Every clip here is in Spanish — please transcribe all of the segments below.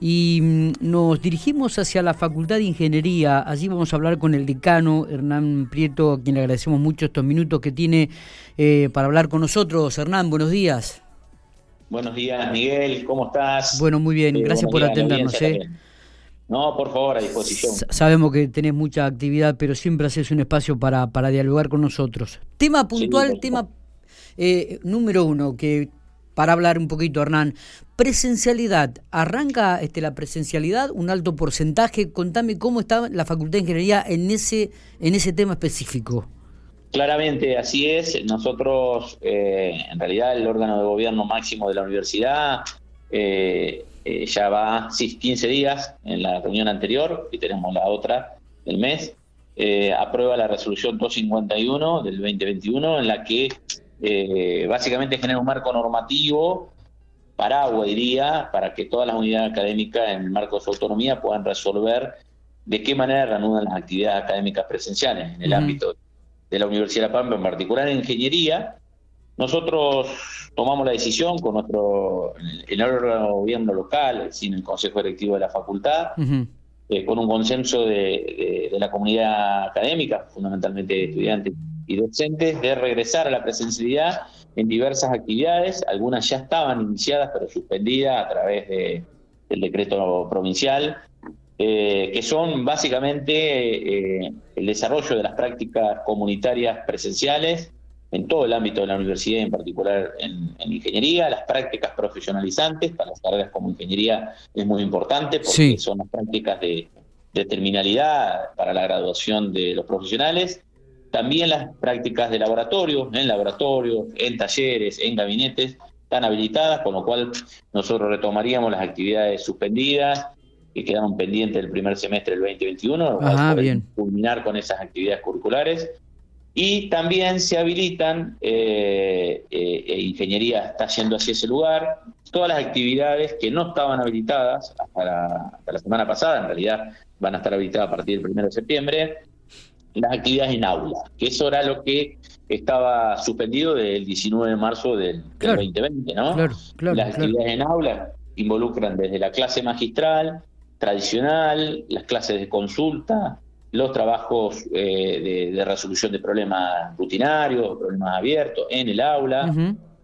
y mm, nos dirigimos hacia la Facultad de Ingeniería. Allí vamos a hablar con el decano Hernán Prieto, a quien le agradecemos mucho estos minutos que tiene eh, para hablar con nosotros. Hernán, buenos días. Buenos días, Miguel, ¿cómo estás? Bueno, muy bien, gracias por atendernos. ¿eh? No, por favor, a disposición. sabemos que tenés mucha actividad, pero siempre haces un espacio para, para dialogar con nosotros. Tema puntual, tema eh, número uno, que para hablar un poquito, Hernán, presencialidad. ¿Arranca este, la presencialidad? ¿Un alto porcentaje? Contame cómo está la Facultad de Ingeniería en ese, en ese tema específico. Claramente, así es. Nosotros, eh, en realidad, el órgano de gobierno máximo de la universidad eh, eh, ya va sí, 15 días en la reunión anterior, y tenemos la otra del mes, eh, aprueba la resolución 251 del 2021, en la que eh, básicamente genera un marco normativo, paraguas diría, para que todas las unidades académicas en el marco de su autonomía puedan resolver de qué manera reanudan las actividades académicas presenciales en el ámbito de la Universidad de La Pampa, en particular en ingeniería, nosotros tomamos la decisión con nuestro, el órgano de gobierno local, sin el Consejo Directivo de la Facultad, eh, con un consenso de, la comunidad académica, fundamentalmente de estudiantes y docentes, de regresar a la presencialidad en diversas actividades. Algunas ya estaban iniciadas, pero suspendidas a través de, del decreto provincial, eh, que son básicamente eh, el desarrollo de las prácticas comunitarias presenciales, en todo el ámbito de la universidad, en particular en, ingeniería, las prácticas profesionalizantes para las carreras como ingeniería es muy importante porque son las prácticas de, terminalidad para la graduación de los profesionales. También las prácticas de laboratorio, en laboratorios, en talleres, en gabinetes, están habilitadas, con lo cual nosotros retomaríamos las actividades suspendidas que quedaron pendientes del primer semestre del 2021, para culminar con esas actividades curriculares. Y también se habilitan, eh, eh, e Ingeniería está yendo hacia ese lugar, todas las actividades que no estaban habilitadas hasta la, semana pasada, en realidad van a estar habilitadas a partir del 1 de septiembre, las actividades en aula, que eso era lo que estaba suspendido del 19 de marzo del, 2020, ¿no? las actividades en aula involucran desde la clase magistral, tradicional, las clases de consulta, los trabajos eh, de, resolución de problemas rutinarios, problemas abiertos en el aula,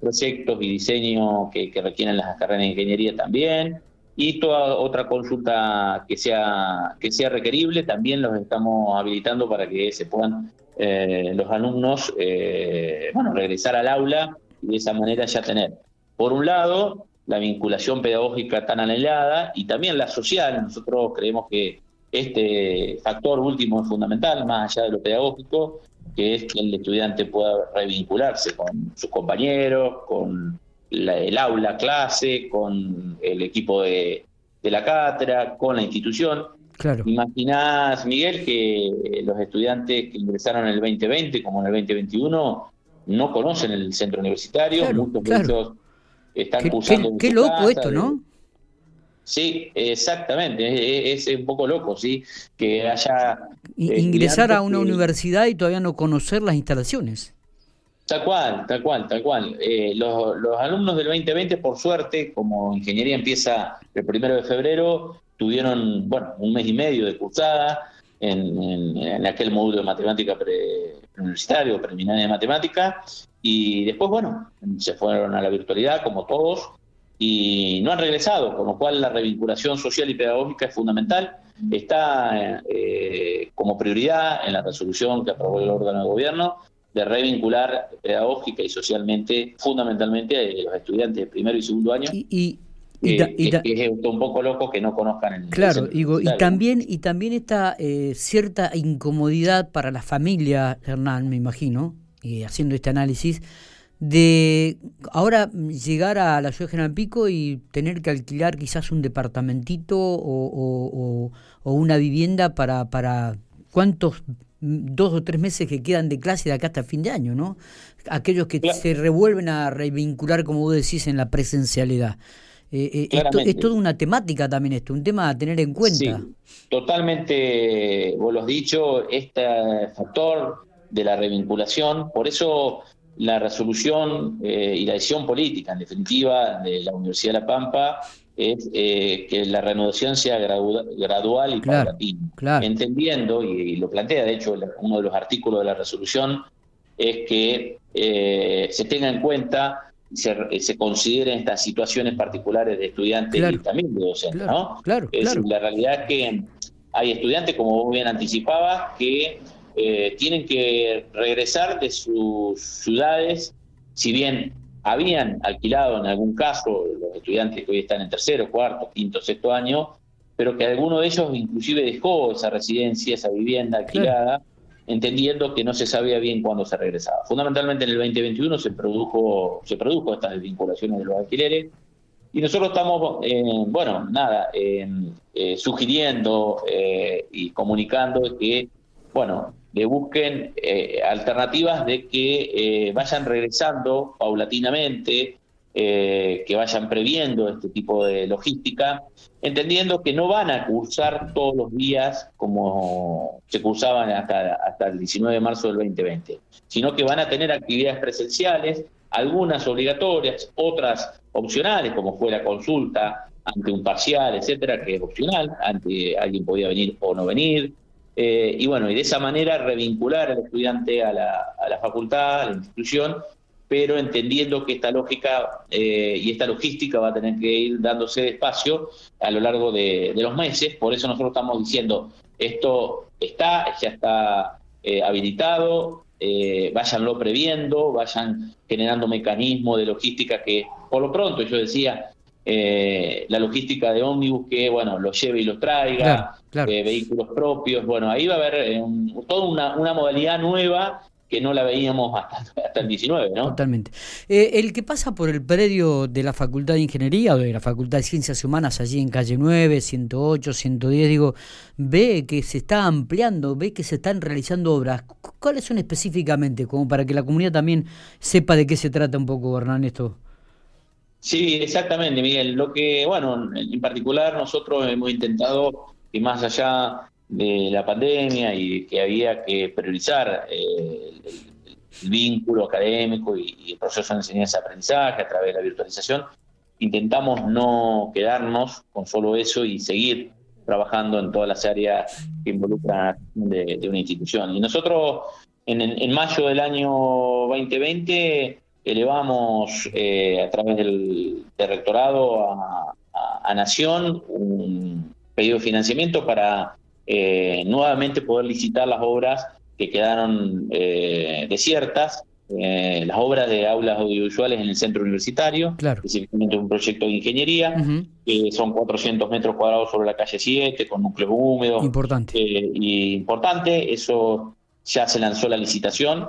proyectos y diseño que, requieren las carreras de ingeniería también, y toda otra consulta que sea, que sea requerible, también los estamos habilitando para que se puedan eh, los alumnos eh, bueno, regresar al aula y de esa manera ya tener, por un lado, la vinculación pedagógica tan anhelada y también la social. Nosotros creemos que este factor último es fundamental, más allá de lo pedagógico, que es que el estudiante pueda revincularse con sus compañeros, con el aula, clase, con el equipo de, la cátedra, con la institución. Claro. Imaginás, Miguel, que los estudiantes que ingresaron en el 2020 como en el 2021 no conocen el centro universitario, muchos de ellos están cursando. Qué, qué loco esto, ¿no? Sí, exactamente. Es, un poco loco, ¿sí? Que haya. Ingresar a una universidad y todavía no conocer las instalaciones. Tal cual, tal cual, tal cual. Eh, los, alumnos del 2020, por suerte, como ingeniería empieza el primero de febrero, tuvieron, bueno, un mes y medio de cursada en, aquel módulo de matemática pre, universitario, preliminar de matemática, y después, bueno, se fueron a la virtualidad, como todos, y no han regresado, con lo cual la revinculación social y pedagógica es fundamental. Está eh, como prioridad en la resolución que aprobó el órgano de gobierno de revincular pedagógica y socialmente, fundamentalmente, a los estudiantes de primero y segundo año. Y, es un poco loco que no conozcan el Claro, y también y también esta eh, cierta incomodidad para la familia, Hernán, me imagino, y haciendo este análisis, de ahora llegar a la ciudad de General Pico y tener que alquilar quizás un departamentito o, una vivienda para, para cuántos dos o tres meses que quedan de clase de acá hasta fin de año, ¿no? Aquellos que se revuelven a revincular, como vos decís, en la presencialidad. Eh, eh, esto, es toda una temática también esto, un tema a tener en cuenta. totalmente, vos lo has dicho, este factor de la revinculación, por eso la resolución eh, y la decisión política, en definitiva, de la Universidad de La Pampa es eh, que la renovación sea gradual y claro, entendiendo, y, lo plantea de hecho uno de los artículos de la resolución, es que eh, se tenga en cuenta se, se consideren estas situaciones particulares de estudiantes y también de docentes, ¿no? Claro, la realidad es que hay estudiantes, como vos bien anticipabas, que eh, tienen que regresar de sus ciudades, si bien habían alquilado en algún caso los estudiantes que hoy están en tercero, cuarto, quinto, sexto año, pero que alguno de ellos inclusive dejó esa residencia, esa vivienda alquilada, entendiendo que no se sabía bien cuándo se regresaba. Fundamentalmente en el 2021 se produjo, se produjo estas desvinculaciones de los alquileres y nosotros estamos, eh, bueno, nada, eh, sugiriendo y comunicando que, bueno, le busquen eh, alternativas de que eh, vayan regresando paulatinamente, eh, que vayan previendo este tipo de logística, entendiendo que no van a cursar todos los días como se cursaban hasta, hasta el 19 de marzo del 2020, sino que van a tener actividades presenciales, algunas obligatorias, otras opcionales, como fue la consulta ante un parcial, etcétera, que es opcional, ante alguien podía venir o no venir, eh, y bueno, y de esa manera revincular al estudiante a la, a la facultad, a la institución, pero entendiendo que esta lógica eh, y esta logística va a tener que ir dándose despacio a lo largo de, los meses. Por eso nosotros estamos diciendo, esto está, ya está eh, habilitado, eh, váyanlo previendo, vayan generando mecanismos de logística que, por lo pronto, yo decía, la logística de ómnibus que, bueno, los lleve y los traiga, vehículos propios. Bueno, ahí va a haber eh, toda una, una, modalidad nueva que no la veíamos hasta, hasta el 19, ¿no? Totalmente. Eh, el que pasa por el predio de la Facultad de Ingeniería o de la Facultad de Ciencias Humanas allí en calle 9, 108, 110, digo, ve que se está ampliando, ve que se están realizando obras. ¿Cuáles son específicamente? Como para que la comunidad también sepa de qué se trata un poco, Hernán, esto. Sí, exactamente, Miguel. Lo que, bueno, en particular nosotros hemos intentado y más allá de la pandemia y que había que priorizar eh, el, vínculo académico y, el proceso de enseñanza-aprendizaje a través de la virtualización, intentamos no quedarnos con solo eso y seguir trabajando en todas las áreas que involucran de, de una institución. Y nosotros en, mayo del año 2020 elevamos eh, a través del, rectorado a, a Nación un pedido de financiamiento para eh, nuevamente poder licitar las obras que quedaron eh, desiertas, eh, las obras de aulas audiovisuales en el centro universitario, claro. específicamente un proyecto de ingeniería, que son 400 metros cuadrados sobre la calle 7, con núcleos húmedos. Importante. y importante, eso ya se lanzó la licitación.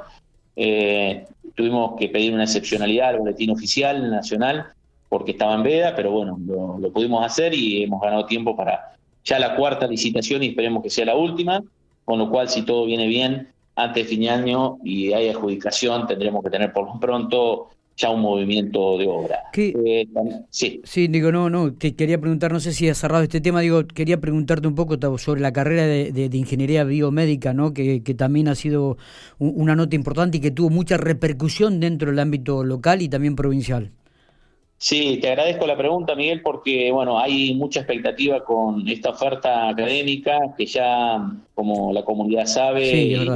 Tuvimos que pedir una excepcionalidad al boletín oficial nacional porque estaba en veda, pero bueno, lo, pudimos hacer y hemos ganado tiempo para ya la cuarta licitación y esperemos que sea la última, con lo cual si todo viene bien, antes de fin de año y hay adjudicación, tendremos que tener por lo pronto ya un movimiento de obra. Eh, sí. sí, digo, no, no, te quería preguntar, no sé si has cerrado este tema, digo, quería preguntarte un poco sobre la carrera de, ingeniería biomédica, ¿no? Que, que, también ha sido una nota importante y que tuvo mucha repercusión dentro del ámbito local y también provincial. Sí, te agradezco la pregunta, Miguel, porque bueno, hay mucha expectativa con esta oferta académica que ya, como la comunidad sabe,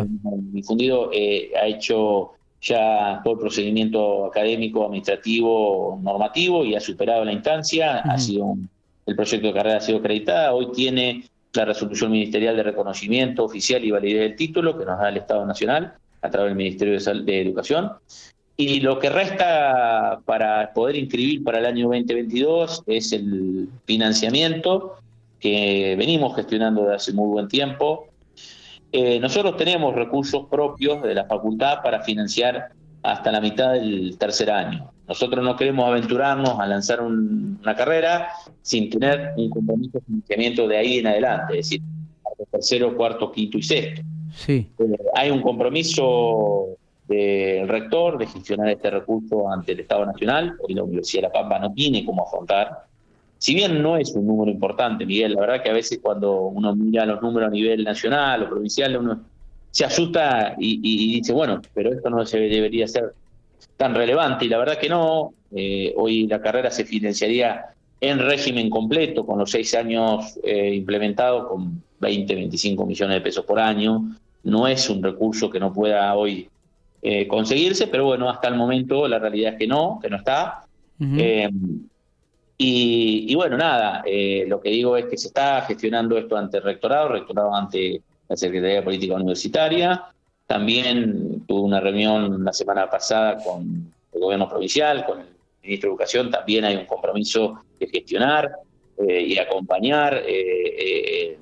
difundido, eh, ha hecho ya todo el procedimiento académico, administrativo, normativo y ha superado la instancia. Ha sido el proyecto de carrera ha sido acreditado. Hoy tiene la resolución ministerial de reconocimiento oficial y validez del título que nos da el Estado Nacional a través del Ministerio de Educación. Y lo que resta para poder inscribir para el año 2022 es el financiamiento que venimos gestionando desde hace muy buen tiempo. Eh, nosotros tenemos recursos propios de la facultad para financiar hasta la mitad del tercer año. Nosotros no queremos aventurarnos a lanzar una carrera sin tener un compromiso de financiamiento de ahí en adelante, es decir, tercero, cuarto, quinto y sexto. Sí. Eh, hay un compromiso del rector de gestionar este recurso ante el Estado Nacional. Hoy la Universidad de La Pampa no tiene cómo afrontar. Si bien no es un número importante, Miguel, la verdad que a veces cuando uno mira los números a nivel nacional o provincial, uno se asusta y, dice, bueno, pero esto no se debería ser tan relevante. Y la verdad que no. Eh, hoy la carrera se financiaría en régimen completo, con los seis años eh, implementados, con 20, 25 millones de pesos por año. No es un recurso que no pueda hoy eh, conseguirse, pero bueno, hasta el momento la realidad es que no, que no está. Eh, y, bueno, nada, lo que digo es que se está gestionando esto ante el rectorado, rectorado ante la Secretaría de Política Universitaria. También tuve una reunión la semana pasada con el gobierno provincial, con el ministro de Educación, también hay un compromiso de gestionar eh, y acompañar eh, eh,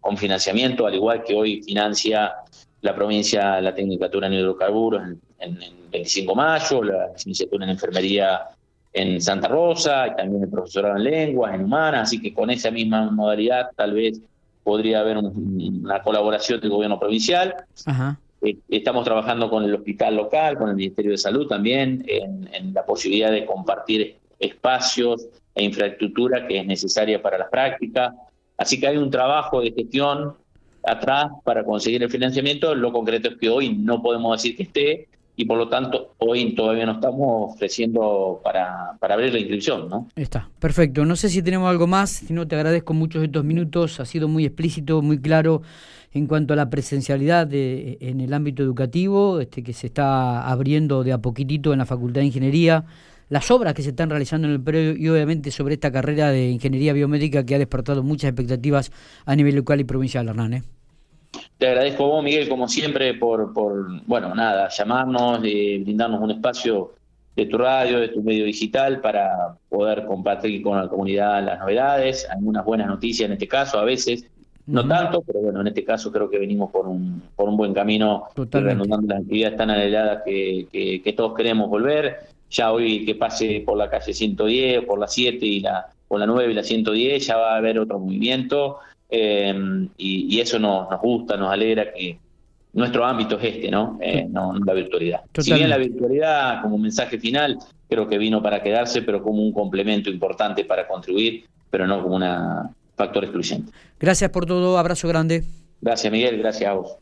con financiamiento, al igual que hoy financia la provincia la Tecnicatura en Hidrocarburos en, 25 de mayo, la licenciatura en Enfermería en Santa Rosa, y también el profesorado en Lenguas, en Humanas, así que con esa misma modalidad tal vez podría haber una colaboración del gobierno provincial. Ajá. Eh, estamos trabajando con el hospital local, con el Ministerio de Salud también, en, la posibilidad de compartir espacios e infraestructura que es necesaria para las prácticas. Así que hay un trabajo de gestión atrás para conseguir el financiamiento. Lo concreto es que hoy no podemos decir que esté y por lo tanto hoy todavía no estamos ofreciendo para, abrir la inscripción. ¿no? Está, perfecto. No sé si tenemos algo más, si no te agradezco muchos de estos minutos. Ha sido muy explícito, muy claro en cuanto a la presencialidad de, en el ámbito educativo, este, que se está abriendo de a poquitito en la Facultad de Ingeniería, las obras que se están realizando en el periodo y obviamente sobre esta carrera de Ingeniería Biomédica que ha despertado muchas expectativas a nivel local y provincial, Hernán. ¿eh? Te agradezco vos, Miguel, como siempre, por, por bueno, nada, llamarnos, y brindarnos un espacio de tu radio, de tu medio digital, para poder compartir con la comunidad las novedades, algunas buenas noticias en este caso, a veces, no tanto, pero bueno, en este caso creo que venimos por un, por un buen camino, reanudando las actividades tan anheladas que, que, todos queremos volver. Ya hoy que pase por la calle 110, por la 7 y la, por la 9 y la 110, ya va a haber otro movimiento eh, y, eso nos, nos gusta, nos alegra que nuestro ámbito es este, ¿no? Eh, no, la virtualidad. Si bien la virtualidad como mensaje final creo que vino para quedarse, pero como un complemento importante para contribuir, pero no como una factor excluyente. Gracias por todo, abrazo grande. Gracias Miguel, gracias a vos.